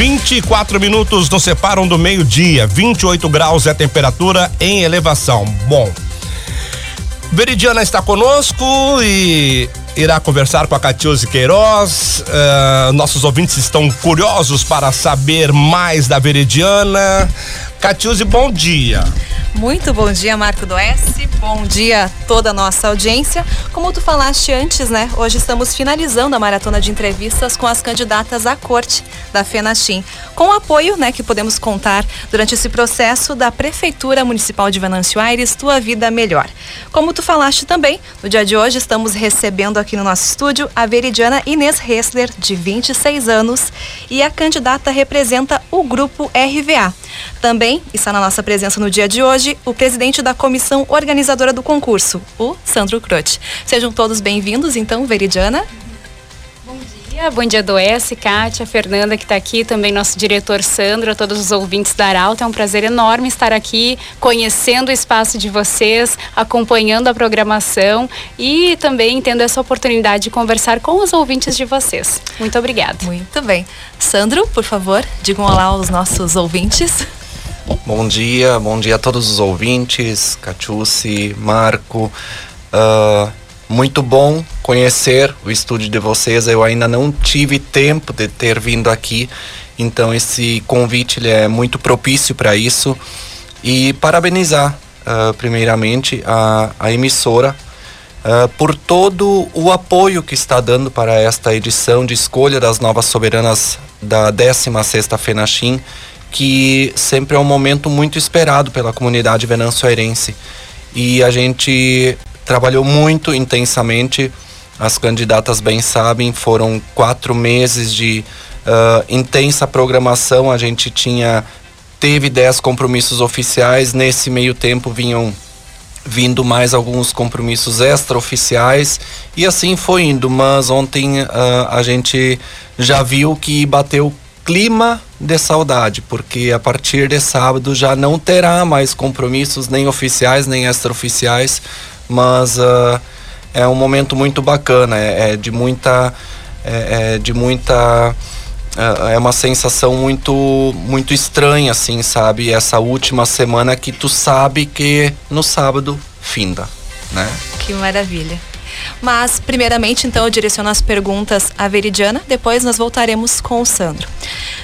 24 minutos nos separam do meio-dia. 28 graus é a temperatura em elevação. Bom, Veridiana está conosco e irá conversar com a Catiuse Queiroz. Uh, nossos ouvintes estão curiosos para saber mais da Veridiana. Catiuse, bom dia. Muito bom dia, Marco do S. Bom dia a toda a nossa audiência. Como tu falaste antes, né? Hoje estamos finalizando a maratona de entrevistas com as candidatas à corte da FENACHIM, com o apoio, né, que podemos contar durante esse processo da Prefeitura Municipal de Venâncio Aires, Tua Vida Melhor. Como tu falaste também, no dia de hoje estamos recebendo aqui no nosso estúdio a veridiana Inês Hessler, de 26 anos, e a candidata representa o grupo RVA. Também está na nossa presença no dia de hoje o presidente da comissão organizadora do concurso, o Sandro Croce. Sejam todos bem-vindos, então, Veridiana. Bom dia, bom dia do S, Kátia, Fernanda que está aqui, também nosso diretor Sandro, a todos os ouvintes da Arauto. É um prazer enorme estar aqui, conhecendo o espaço de vocês, acompanhando a programação e também tendo essa oportunidade de conversar com os ouvintes de vocês. Muito obrigada. Muito bem. Sandro, por favor, digam olá aos nossos ouvintes. Bom dia, bom dia a todos os ouvintes, Catiuci, Marco. Uh, muito bom conhecer o estúdio de vocês. Eu ainda não tive tempo de ter vindo aqui, então esse convite é muito propício para isso. E parabenizar, uh, primeiramente, a, a emissora uh, por todo o apoio que está dando para esta edição de escolha das novas soberanas da 16ª FENACHIM que sempre é um momento muito esperado pela comunidade venançoerense. E a gente trabalhou muito intensamente, as candidatas bem sabem, foram quatro meses de uh, intensa programação, a gente tinha teve dez compromissos oficiais, nesse meio tempo vinham vindo mais alguns compromissos extraoficiais. E assim foi indo, mas ontem uh, a gente já viu que bateu clima de saudade, porque a partir de sábado já não terá mais compromissos nem oficiais nem extraoficiais, mas uh, é um momento muito bacana, é, é de muita é, é de muita é, é uma sensação muito muito estranha assim, sabe? Essa última semana que tu sabe que no sábado finda, né? Que maravilha. Mas, primeiramente, então, eu direciono as perguntas à Veridiana, depois nós voltaremos com o Sandro.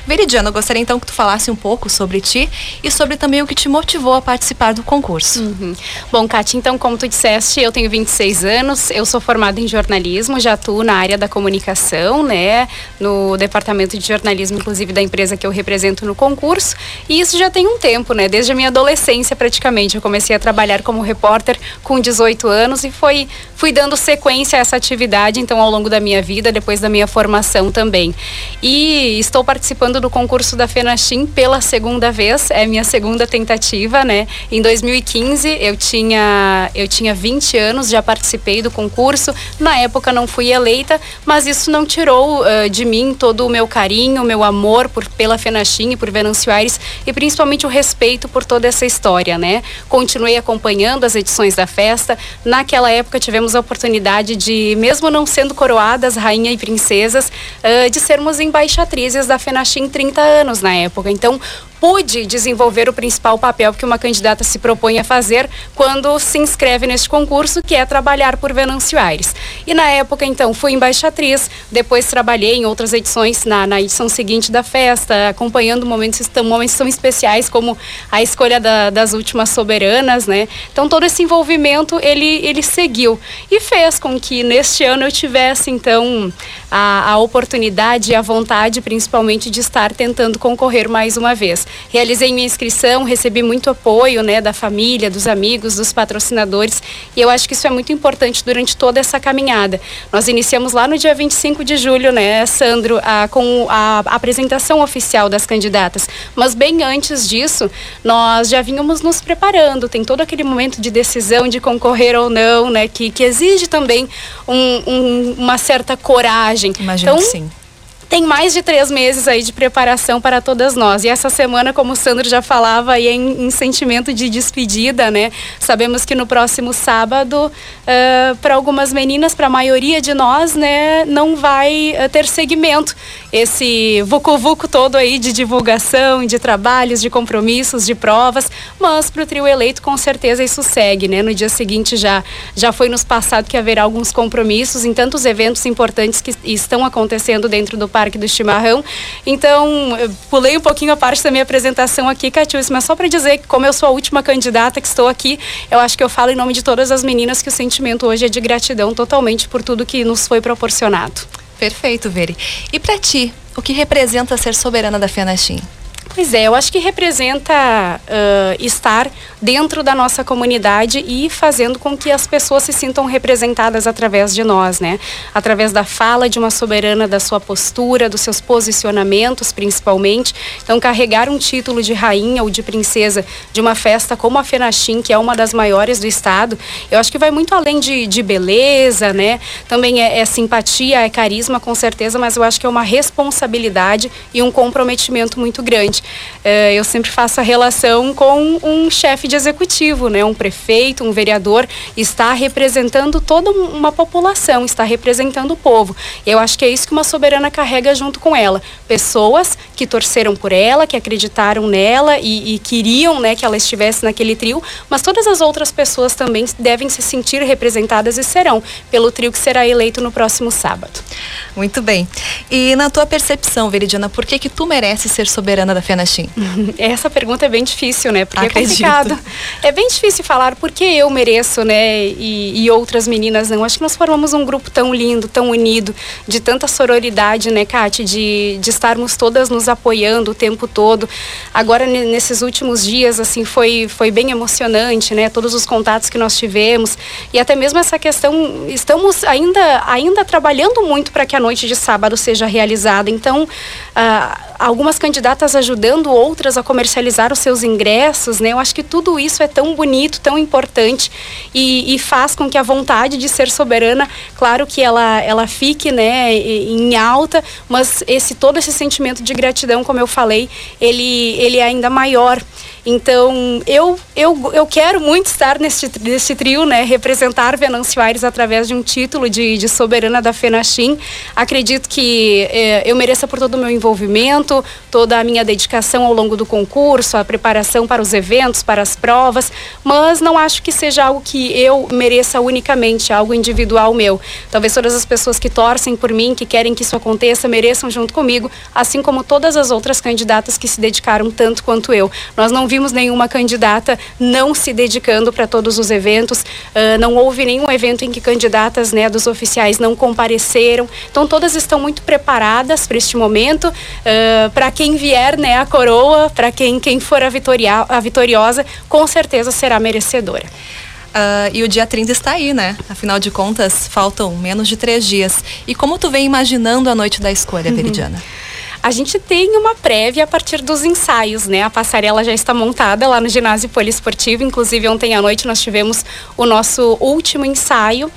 Veridiana, eu gostaria então que tu falasse um pouco sobre ti e sobre também o que te motivou a participar do concurso. Uhum. Bom, Kátia, então, como tu disseste, eu tenho 26 anos, eu sou formada em jornalismo, já atuo na área da comunicação, né, no departamento de jornalismo, inclusive da empresa que eu represento no concurso, e isso já tem um tempo, né, desde a minha adolescência praticamente. Eu comecei a trabalhar como repórter com 18 anos e foi, fui dando sequência a essa atividade, então, ao longo da minha vida, depois da minha formação também. E estou participando do concurso da FENACHIM pela segunda vez, é minha segunda tentativa, né? Em 2015 eu tinha eu tinha 20 anos, já participei do concurso. Na época não fui eleita, mas isso não tirou uh, de mim todo o meu carinho, meu amor por pela FENACHIM e por Venâncio Aires e principalmente o respeito por toda essa história, né? Continuei acompanhando as edições da festa. Naquela época tivemos a oportunidade de, mesmo não sendo coroadas rainha e princesas, uh, de sermos embaixatrizes da FENACHIM 30 anos na época. Então, pude desenvolver o principal papel que uma candidata se propõe a fazer quando se inscreve neste concurso, que é trabalhar por Venâncio Aires. E na época, então, fui embaixatriz, depois trabalhei em outras edições, na, na edição seguinte da festa, acompanhando momentos, momentos tão especiais como a escolha da, das últimas soberanas, né? Então, todo esse envolvimento, ele, ele seguiu e fez com que neste ano eu tivesse, então, a, a oportunidade e a vontade, principalmente, de estar tentando concorrer mais uma vez. Realizei minha inscrição, recebi muito apoio, né, da família, dos amigos, dos patrocinadores, e eu acho que isso é muito importante durante toda essa caminhada. Nós iniciamos lá no dia 25 de julho, né, Sandro, a, com a apresentação oficial das candidatas, mas bem antes disso, nós já vínhamos nos preparando, tem todo aquele momento de decisão de concorrer ou não, né, que, que exige também um, um, uma certa coragem. Imagino então, que sim tem mais de três meses aí de preparação para todas nós. E essa semana, como o Sandro já falava, é em, em sentimento de despedida, né? Sabemos que no próximo sábado, uh, para algumas meninas, para a maioria de nós, né, não vai uh, ter segmento. Esse vucu-vucu todo aí de divulgação, de trabalhos, de compromissos, de provas, mas para o trio eleito, com certeza isso segue, né? No dia seguinte já, já foi nos passado que haverá alguns compromissos em tantos eventos importantes que estão acontecendo dentro do Parque do Chimarrão. Então, pulei um pouquinho a parte da minha apresentação aqui, Catius, mas só para dizer que, como eu sou a última candidata que estou aqui, eu acho que eu falo em nome de todas as meninas que o sentimento hoje é de gratidão totalmente por tudo que nos foi proporcionado. Perfeito, Veri. E para ti, o que representa ser soberana da FENACHIM? Pois é, eu acho que representa uh, estar dentro da nossa comunidade e fazendo com que as pessoas se sintam representadas através de nós, né? Através da fala de uma soberana, da sua postura, dos seus posicionamentos, principalmente. Então, carregar um título de rainha ou de princesa de uma festa como a Fenachim, que é uma das maiores do estado, eu acho que vai muito além de, de beleza, né? Também é, é simpatia, é carisma, com certeza, mas eu acho que é uma responsabilidade e um comprometimento muito grande. É, eu sempre faço a relação com um chefe de executivo, né? Um prefeito, um vereador está representando toda uma população, está representando o povo. Eu acho que é isso que uma soberana carrega junto com ela. Pessoas que torceram por ela, que acreditaram nela e, e queriam, né, que ela estivesse naquele trio, mas todas as outras pessoas também devem se sentir representadas e serão pelo trio que será eleito no próximo sábado. Muito bem. E na tua percepção, Veridiana, por que que tu merece ser soberana da Fenachim? Essa pergunta é bem difícil, né? Porque Acredito. é complicado. É bem difícil falar porque eu mereço, né? E, e, outras meninas não. Acho que nós formamos um grupo tão lindo, tão unido, de tanta sororidade, né, Kate? De, de estarmos todas nos apoiando o tempo todo. Agora, nesses últimos dias, assim, foi, foi bem emocionante, né? Todos os contatos que nós tivemos. E até mesmo essa questão, estamos ainda, ainda trabalhando muito para que a noite de sábado seja realizada. Então, ah, algumas candidatas ajudando outras a comercializar os seus ingressos, né? Eu acho que tudo isso é tão bonito, tão importante e, e faz com que a vontade de ser soberana, claro que ela, ela fique, né, em alta, mas esse todo esse sentimento de gratidão, como eu falei, ele, ele é ainda maior. Então, eu, eu, eu quero muito estar neste, neste trio, né? Representar Venâncio Aires através de um título de, de soberana da FENACHIM. Acredito que eh, eu mereça por todo o meu envolvimento, toda a minha dedicação ao longo do concurso, a preparação para os eventos, para as provas, mas não acho que seja algo que eu mereça unicamente, algo individual meu. Talvez todas as pessoas que torcem por mim, que querem que isso aconteça, mereçam junto comigo, assim como todas as outras candidatas que se dedicaram tanto quanto eu. Nós não nenhuma candidata não se dedicando para todos os eventos, uh, não houve nenhum evento em que candidatas né, dos oficiais não compareceram. Então todas estão muito preparadas para este momento. Uh, para quem vier né, a coroa, para quem, quem for a, vitoria, a vitoriosa, com certeza será merecedora. Uh, e o dia 30 está aí, né? Afinal de contas, faltam menos de três dias. E como tu vem imaginando a noite da escolha, uhum. Veridiana? A gente tem uma prévia a partir dos ensaios, né? A passarela já está montada lá no ginásio poliesportivo. Inclusive, ontem à noite nós tivemos o nosso último ensaio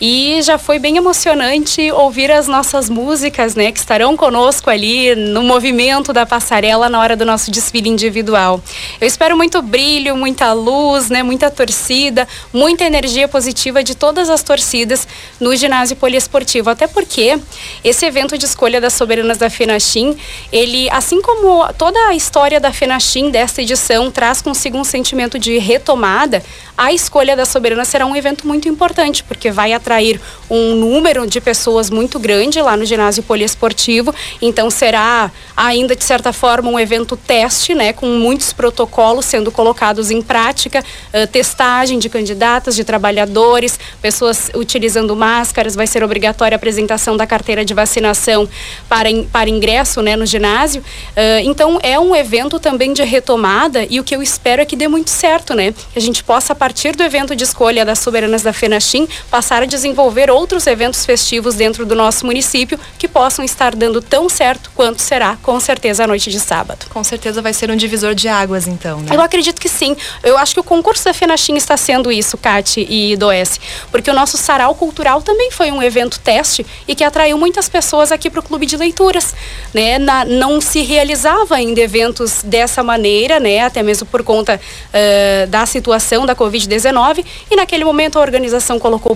e já foi bem emocionante ouvir as nossas músicas, né, que estarão conosco ali no movimento da passarela na hora do nosso desfile individual. Eu espero muito brilho, muita luz, né, muita torcida, muita energia positiva de todas as torcidas no ginásio poliesportivo, até porque esse evento de escolha das soberanas da FENACHIM, ele, assim como toda a história da FENACHIM desta edição traz consigo um sentimento de retomada, a escolha da soberana será um evento muito importante, porque vai um número de pessoas muito grande lá no ginásio poliesportivo. Então será ainda de certa forma um evento teste, né, com muitos protocolos sendo colocados em prática, uh, testagem de candidatas, de trabalhadores, pessoas utilizando máscaras, vai ser obrigatória a apresentação da carteira de vacinação para, in, para ingresso, né, no ginásio. Uh, então é um evento também de retomada e o que eu espero é que dê muito certo, né, que a gente possa a partir do evento de escolha das soberanas da FENACHIM passar a desenvolver outros eventos festivos dentro do nosso município que possam estar dando tão certo quanto será, com certeza, a noite de sábado. Com certeza vai ser um divisor de águas, então, né? Eu acredito que sim. Eu acho que o concurso da FENACHIM está sendo isso, Cati e Does, porque o nosso Sarau Cultural também foi um evento teste e que atraiu muitas pessoas aqui para o Clube de Leituras. Né? Na, não se realizava ainda eventos dessa maneira, né? até mesmo por conta uh, da situação da Covid-19, e naquele momento a organização colocou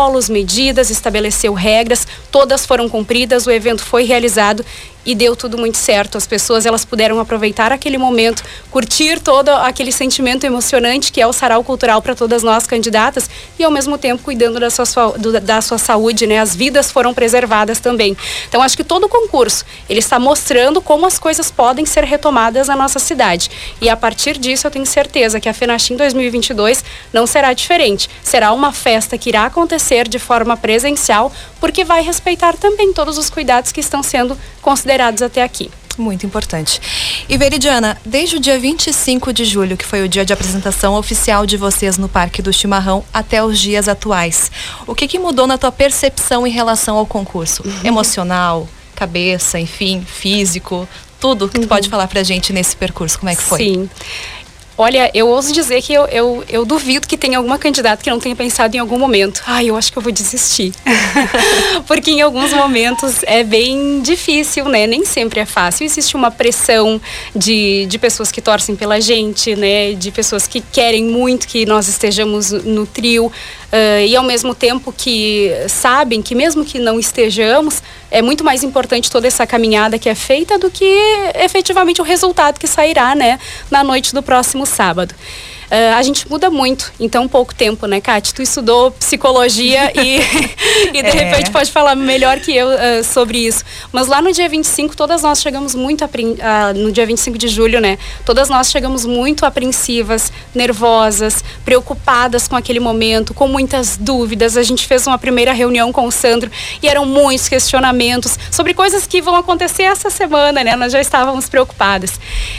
protocolos, medidas, estabeleceu regras, todas foram cumpridas, o evento foi realizado e deu tudo muito certo. As pessoas elas puderam aproveitar aquele momento, curtir todo aquele sentimento emocionante que é o sarau cultural para todas nós candidatas e ao mesmo tempo cuidando da sua, da sua saúde, né? As vidas foram preservadas também. Então acho que todo o concurso ele está mostrando como as coisas podem ser retomadas na nossa cidade e a partir disso eu tenho certeza que a Fenachim 2022 não será diferente. Será uma festa que irá acontecer de forma presencial porque vai respeitar também todos os cuidados que estão sendo considerados até aqui. Muito importante. E Veridiana, desde o dia 25 de julho, que foi o dia de apresentação oficial de vocês no Parque do Chimarrão, até os dias atuais, o que, que mudou na tua percepção em relação ao concurso? Uhum. Emocional, cabeça, enfim, físico, tudo que tu uhum. pode falar pra gente nesse percurso, como é que foi? Sim. Olha, eu ouso dizer que eu, eu, eu duvido que tenha alguma candidata que não tenha pensado em algum momento. Ai, eu acho que eu vou desistir. Porque em alguns momentos é bem difícil, né? Nem sempre é fácil. Existe uma pressão de, de pessoas que torcem pela gente, né? De pessoas que querem muito que nós estejamos no trio. Uh, e ao mesmo tempo que sabem que mesmo que não estejamos, é muito mais importante toda essa caminhada que é feita do que efetivamente o resultado que sairá, né, na noite do próximo sábado. Uh, a gente muda muito em tão pouco tempo, né, Kate? Tu estudou psicologia e, e de é. repente pode falar melhor que eu uh, sobre isso. Mas lá no dia 25, todas nós chegamos muito, uh, no dia 25 de julho, né? Todas nós chegamos muito apreensivas, nervosas, preocupadas com aquele momento, com muitas dúvidas. A gente fez uma primeira reunião com o Sandro e eram muitos questionamentos sobre coisas que vão acontecer essa semana, né? Nós já estávamos preocupadas.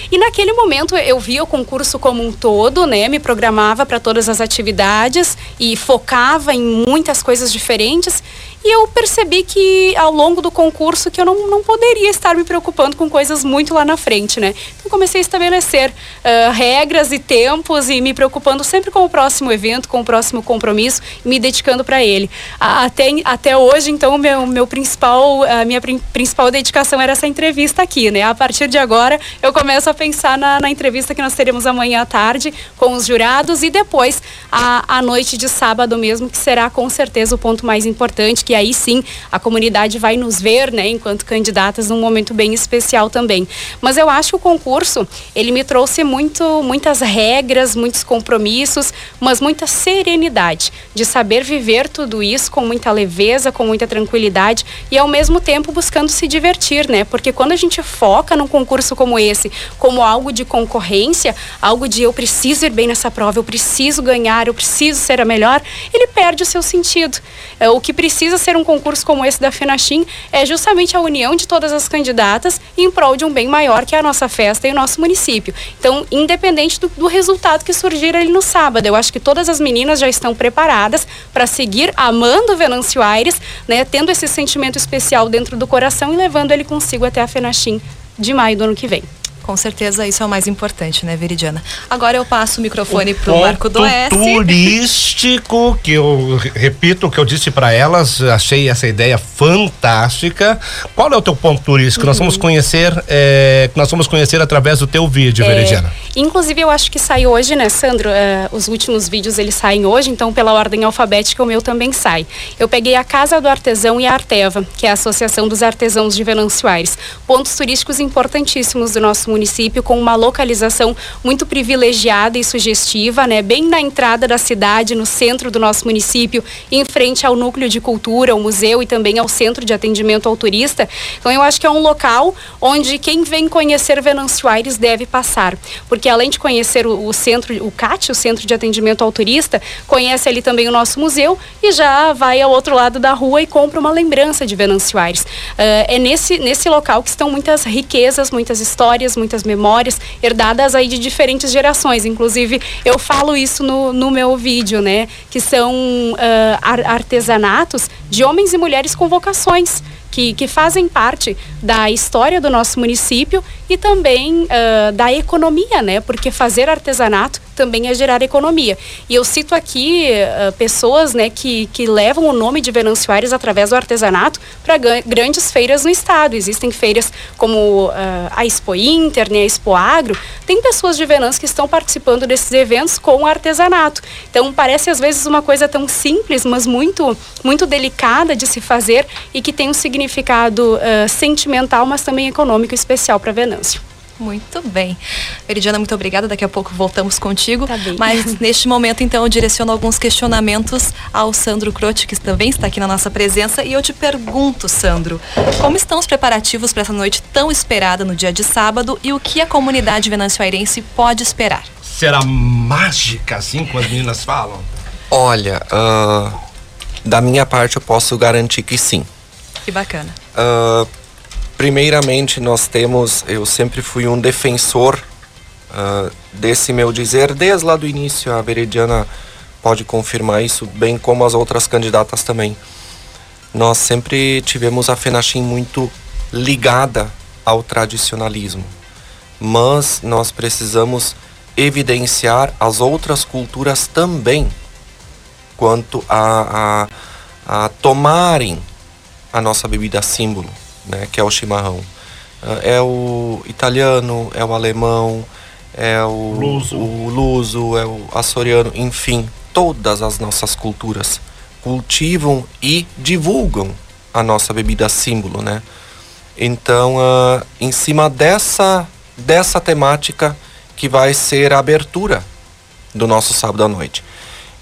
E naquele momento eu vi o concurso como um todo, né? Me programava para todas as atividades e focava em muitas coisas diferentes e eu percebi que ao longo do concurso que eu não, não poderia estar me preocupando com coisas muito lá na frente, né? Então comecei a estabelecer uh, regras e tempos e me preocupando sempre com o próximo evento, com o próximo compromisso, me dedicando para ele. Até, até hoje, então, meu, meu principal, a minha principal dedicação era essa entrevista aqui, né? A partir de agora, eu começo a pensar na, na entrevista que nós teremos amanhã à tarde com os jurados e depois a, a noite de sábado mesmo, que será com certeza o ponto mais importante, que aí sim a comunidade vai nos ver, né, enquanto candidatas num momento bem especial também. Mas eu acho que o concurso, ele me trouxe muito, muitas regras, muitos compromissos, mas muita serenidade de saber viver tudo isso com muita leveza, com muita tranquilidade e ao mesmo tempo buscando se divertir, né? Porque quando a gente foca num concurso como esse, como algo de concorrência, algo de eu preciso ir bem nessa prova, eu preciso ganhar, eu preciso ser a melhor, ele perde o seu sentido. É, o que precisa ser um concurso como esse da FENACHIM é justamente a união de todas as candidatas em prol de um bem maior que é a nossa festa e o nosso município. Então, independente do, do resultado que surgir ali no sábado, eu acho que todas as meninas já estão preparadas para seguir amando Venâncio Aires, né, tendo esse sentimento especial dentro do coração e levando ele consigo até a FENACHIM de maio do ano que vem. Com certeza isso é o mais importante, né, Veridiana? Agora eu passo o microfone para o Marco do S. turístico, que eu repito o que eu disse para elas, achei essa ideia fantástica. Qual é o teu ponto turístico? Uhum. Nós vamos conhecer, é, nós vamos conhecer através do teu vídeo, é, Veridiana. Inclusive eu acho que sai hoje, né, Sandro? É, os últimos vídeos eles saem hoje, então pela ordem alfabética o meu também sai. Eu peguei a Casa do Artesão e a Arteva, que é a Associação dos Artesãos de Venâncio Aires. Pontos turísticos importantíssimos do nosso município com uma localização muito privilegiada e sugestiva, né? Bem na entrada da cidade, no centro do nosso município, em frente ao núcleo de cultura, ao museu e também ao centro de atendimento ao turista. Então eu acho que é um local onde quem vem conhecer Venâncio Aires deve passar, porque além de conhecer o, o centro, o CAT, o Centro de Atendimento ao Turista, conhece ali também o nosso museu e já vai ao outro lado da rua e compra uma lembrança de Venâncio Aires. Uh, é nesse, nesse local que estão muitas riquezas, muitas histórias, muitas memórias herdadas aí de diferentes gerações. Inclusive, eu falo isso no, no meu vídeo, né? Que são uh, artesanatos de homens e mulheres com vocações que, que fazem parte da história do nosso município e também uh, da economia, né? Porque fazer artesanato também é gerar economia. E eu cito aqui uh, pessoas né, que, que levam o nome de Venâncio Aires através do artesanato para grandes feiras no estado. Existem feiras como uh, a Expo Inter, né, a Expo Agro. Tem pessoas de Venâncio que estão participando desses eventos com artesanato. Então parece às vezes uma coisa tão simples, mas muito, muito delicada de se fazer e que tem um significado uh, sentimental, mas também econômico especial para Venâncio. Muito bem. Meridiana, muito obrigada. Daqui a pouco voltamos contigo. Tá bem. Mas neste momento, então, eu direciono alguns questionamentos ao Sandro Croce, que também está aqui na nossa presença. E eu te pergunto, Sandro, como estão os preparativos para essa noite tão esperada no dia de sábado e o que a comunidade venancioairense pode esperar? Será mágica, assim, como as meninas falam? Olha, uh, da minha parte eu posso garantir que sim. Que bacana. Uh, primeiramente nós temos, eu sempre fui um defensor uh, desse meu dizer, desde lá do início, a Veridiana pode confirmar isso, bem como as outras candidatas também. Nós sempre tivemos a FENACHIM muito ligada ao tradicionalismo, mas nós precisamos evidenciar as outras culturas também quanto a, a, a tomarem a nossa bebida símbolo né, que é o chimarrão. Ah, é o italiano, é o alemão, é o luso. o luso, é o açoriano, enfim, todas as nossas culturas cultivam e divulgam a nossa bebida símbolo, né? Então, uh, em cima dessa dessa temática que vai ser a abertura do nosso sábado à noite.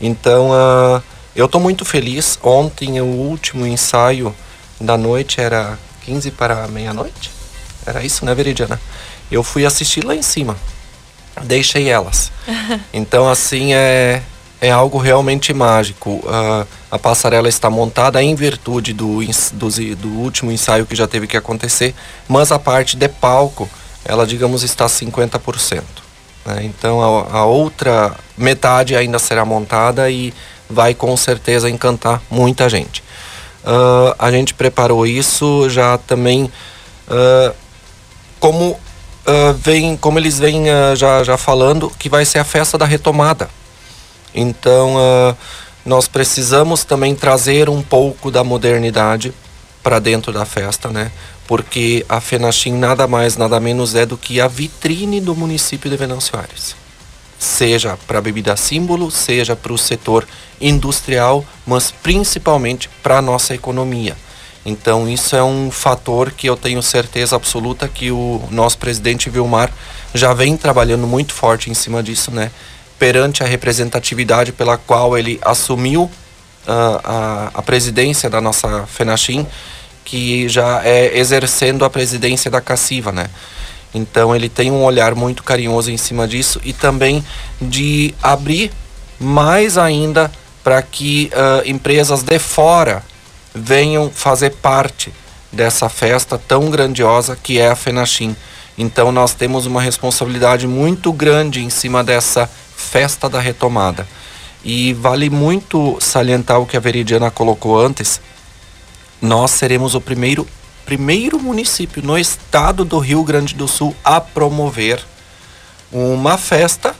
Então, uh, eu estou muito feliz. Ontem o último ensaio da noite era 15 para meia-noite. Era isso, né, Veridiana? Eu fui assistir lá em cima. Deixei elas. Então, assim, é, é algo realmente mágico. Uh, a passarela está montada em virtude do, do, do, último ensaio que já teve que acontecer, mas a parte de palco, ela, digamos, está 50%. Né? Então, a, a outra metade ainda será montada e vai com certeza encantar muita gente. Uh, a gente preparou isso já também uh, como uh, vem, como eles vêm já, já falando que vai ser a festa da retomada. Então nós precisamos também trazer um pouco da modernidade para dentro da festa, né? Porque a Fenachim nada mais, nada menos é do que a vitrine do município de Venâncio Aires seja para a bebida símbolo, seja para o setor industrial, mas principalmente para a nossa economia. Então isso é um fator que eu tenho certeza absoluta que o nosso presidente Vilmar já vem trabalhando muito forte em cima disso, né? Perante a representatividade pela qual ele assumiu uh, a, a presidência da nossa FENACHIM, que já é exercendo a presidência da Cassiva, né? Então ele tem um olhar muito carinhoso em cima disso e também de abrir mais ainda para que uh, empresas de fora venham fazer parte dessa festa tão grandiosa que é a FENACHIM. Então nós temos uma responsabilidade muito grande em cima dessa festa da retomada. E vale muito salientar o que a Veridiana colocou antes. Nós seremos o primeiro primeiro município no estado do Rio Grande do Sul a promover uma festa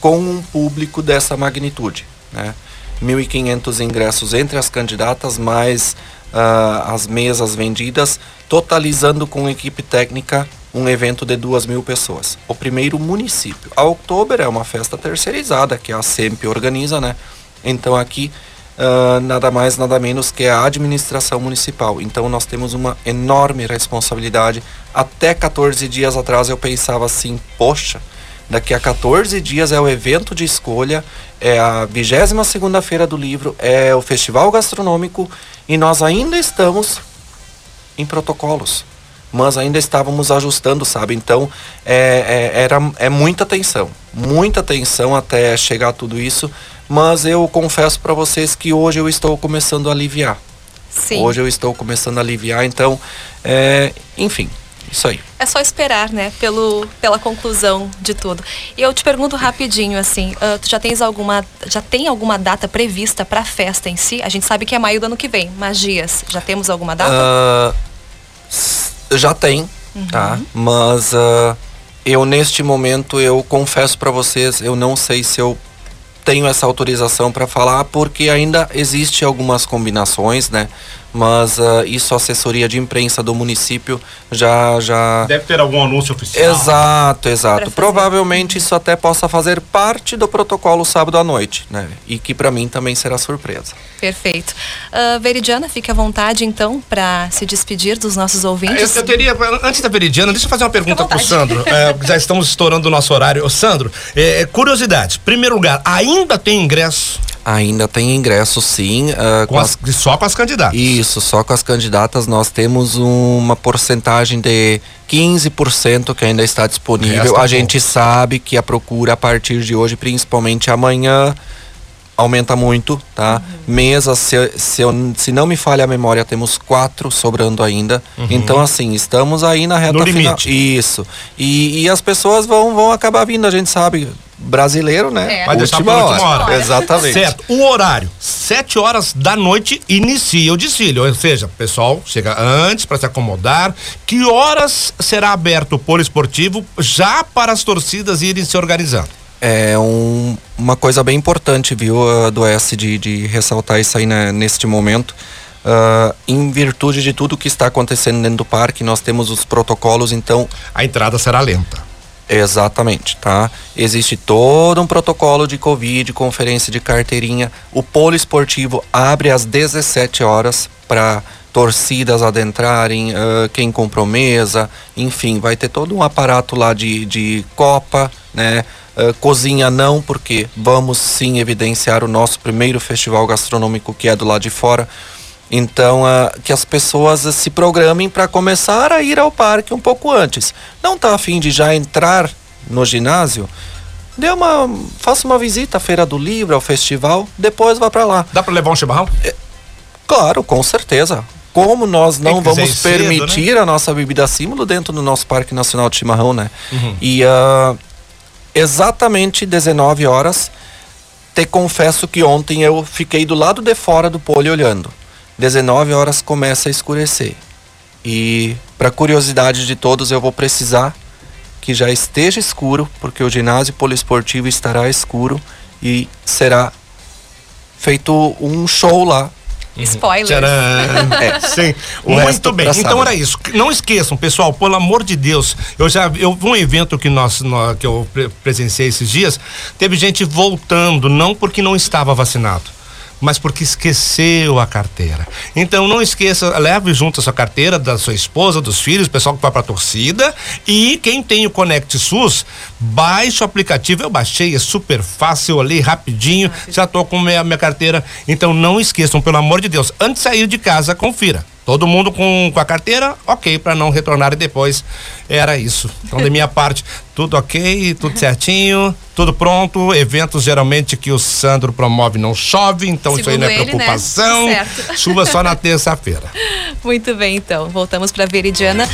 com um público dessa magnitude. Né? 1.500 ingressos entre as candidatas, mais uh, as mesas vendidas, totalizando com equipe técnica um evento de duas mil pessoas. O primeiro município. A Outubro é uma festa terceirizada que a SEMP organiza, né? Então aqui uh, nada mais, nada menos que a administração municipal. Então nós temos uma enorme responsabilidade. Até 14 dias atrás eu pensava assim, poxa, daqui a 14 dias é o evento de escolha, é a 22 segunda-feira do livro, é o festival gastronômico e nós ainda estamos em protocolos mas ainda estávamos ajustando, sabe? Então é, é, era, é muita tensão, muita tensão até chegar a tudo isso, mas eu confesso para vocês que hoje eu estou começando a aliviar. Sim. Hoje eu estou começando a aliviar, então, é, enfim, isso aí. É só esperar, né, pelo, pela conclusão de tudo. E eu te pergunto rapidinho, assim, uh, tu já tens alguma, já tem alguma data prevista para a festa em si? A gente sabe que é maio do ano que vem, mas dias, já temos alguma data? Uh, já tem, uhum. tá? Mas uh, eu neste momento eu confesso para vocês, eu não sei se eu tenho essa autorização para falar porque ainda existe algumas combinações, né? Mas uh, isso a assessoria de imprensa do município já já deve ter algum anúncio oficial. Exato, exato. Provavelmente isso até possa fazer parte do protocolo sábado à noite, né? E que para mim também será surpresa. Perfeito. Uh, Veridiana, fique à vontade então para se despedir dos nossos ouvintes. Eu, eu, teria antes da Veridiana, deixa eu fazer uma pergunta para o Sandro. é, já estamos estourando o nosso horário. Ô, Sandro, é, curiosidade. Primeiro lugar, ainda tem ingresso? Ainda tem ingresso, sim. Uh, com as, as, só com as candidatas. Isso, só com as candidatas nós temos uma porcentagem de 15% que ainda está disponível. a gente sabe que a procura a partir de hoje, principalmente amanhã, aumenta muito, tá? Uhum. Mesas, se, se, eu, se não me falha a memória, temos quatro sobrando ainda. Uhum. Então, assim, estamos aí na reta no final. Limite. Isso. E, e as pessoas vão, vão acabar vindo, a gente sabe brasileiro, né? É. Vai deixar última, última hora. hora. Exatamente. Certo. O horário, sete horas da noite inicia o desfile, ou seja, o pessoal chega antes para se acomodar. Que horas será aberto o polo esportivo já para as torcidas irem se organizando? É um, uma coisa bem importante, viu, do S de, de ressaltar isso aí né, neste momento. Uh, em virtude de tudo que está acontecendo dentro do parque, nós temos os protocolos, então. A entrada será lenta. Exatamente, tá? Existe todo um protocolo de Covid, conferência de carteirinha. O polo esportivo abre às 17 horas para torcidas adentrarem, uh, quem comprou mesa, enfim, vai ter todo um aparato lá de, de copa, né? Uh, cozinha não, porque vamos sim evidenciar o nosso primeiro festival gastronômico que é do lado de fora. Então, que as pessoas uh, se programem para começar a ir ao parque um pouco antes. Não está afim de já entrar no ginásio? Dê uma, faça uma visita à Feira do Livro, ao festival, depois vá para lá. Dá para levar um chimarrão? É, claro, com certeza. Como nós não vamos permitir cedo, né? a nossa bebida símbolo dentro do nosso Parque Nacional de Chimarrão, né? Uhum. E uh, exatamente 19 horas, te confesso que ontem eu fiquei do lado de fora do pole olhando. 19 horas começa a escurecer. E para curiosidade de todos, eu vou precisar que já esteja escuro, porque o ginásio poliesportivo estará escuro e será feito um show lá. Uhum. Spoiler. É. Sim. Muito bem. Então era isso. Não esqueçam, pessoal, pelo amor de Deus. Eu já eu um evento que nós, nós que eu presenciei esses dias, teve gente voltando não porque não estava vacinado mas porque esqueceu a carteira. Então não esqueça, leve junto a sua carteira da sua esposa, dos filhos, pessoal que vai para a torcida e quem tem o Conect SUS, baixe o aplicativo. Eu baixei, é super fácil ali, rapidinho, já tô com minha, minha carteira. Então não esqueçam, pelo amor de Deus, antes de sair de casa, confira. Todo mundo com, com a carteira, ok, para não retornar depois era isso. Então, da minha parte, tudo ok, tudo certinho, tudo pronto. Eventos geralmente que o Sandro promove não chove, então Segundo isso aí não é ele, né? preocupação. Né? Chuva só na terça-feira. Muito bem, então. Voltamos para Veridiana.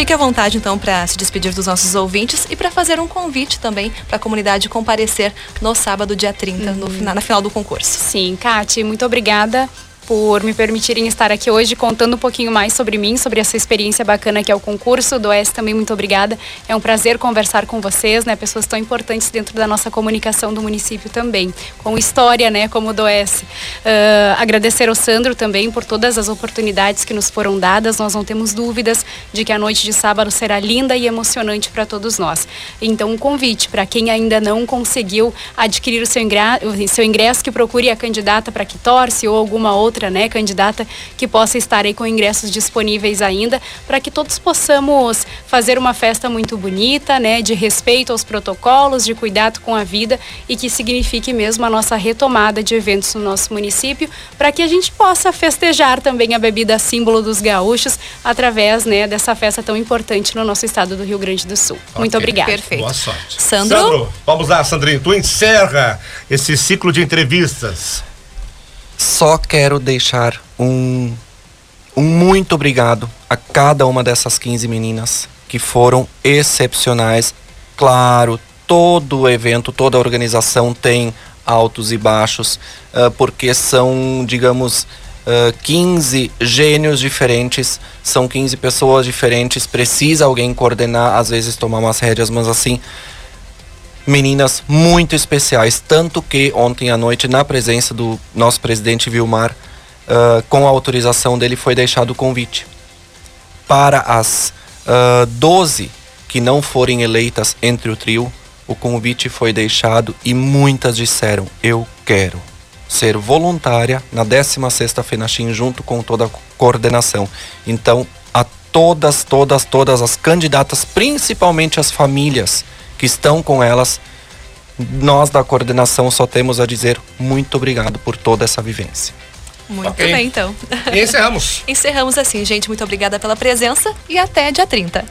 Fique à vontade, então, para se despedir dos nossos ouvintes e para fazer um convite também para a comunidade comparecer no sábado, dia 30, no, na, na final do concurso. Sim, Kati, muito obrigada por me permitirem estar aqui hoje contando um pouquinho mais sobre mim, sobre essa experiência bacana que é o concurso. Do S também muito obrigada. É um prazer conversar com vocês, né? Pessoas tão importantes dentro da nossa comunicação do município também, com história, né? Como o do S. Uh, agradecer ao Sandro também por todas as oportunidades que nos foram dadas. Nós não temos dúvidas de que a noite de sábado será linda e emocionante para todos nós. Então, um convite para quem ainda não conseguiu adquirir o seu ingresso, seu ingresso que procure a candidata para que torce ou alguma outra outra, né, candidata que possa estar aí com ingressos disponíveis ainda, para que todos possamos fazer uma festa muito bonita, né, de respeito aos protocolos, de cuidado com a vida e que signifique mesmo a nossa retomada de eventos no nosso município, para que a gente possa festejar também a bebida símbolo dos gaúchos através, né, dessa festa tão importante no nosso estado do Rio Grande do Sul. Okay. Muito obrigada. Perfeito. Boa sorte. Sandro? Sandro, vamos lá, Sandrinho, tu encerra esse ciclo de entrevistas só quero deixar um, um muito obrigado a cada uma dessas 15 meninas que foram excepcionais. Claro, todo evento, toda organização tem altos e baixos, uh, porque são, digamos, uh, 15 gênios diferentes, são 15 pessoas diferentes, precisa alguém coordenar, às vezes tomar umas rédeas, mas assim, meninas muito especiais, tanto que ontem à noite, na presença do nosso presidente Vilmar, uh, com a autorização dele, foi deixado o convite para as uh, 12 que não forem eleitas entre o trio, o convite foi deixado e muitas disseram: Eu quero ser voluntária na 16ª FENACHIM junto com toda a coordenação. Então, a todas, todas, todas as candidatas, principalmente as famílias que estão com elas, nós da coordenação só temos a dizer muito obrigado por toda essa vivência. Muito okay. bem, então. E encerramos. encerramos assim, gente. Muito obrigada pela presença e até dia 30.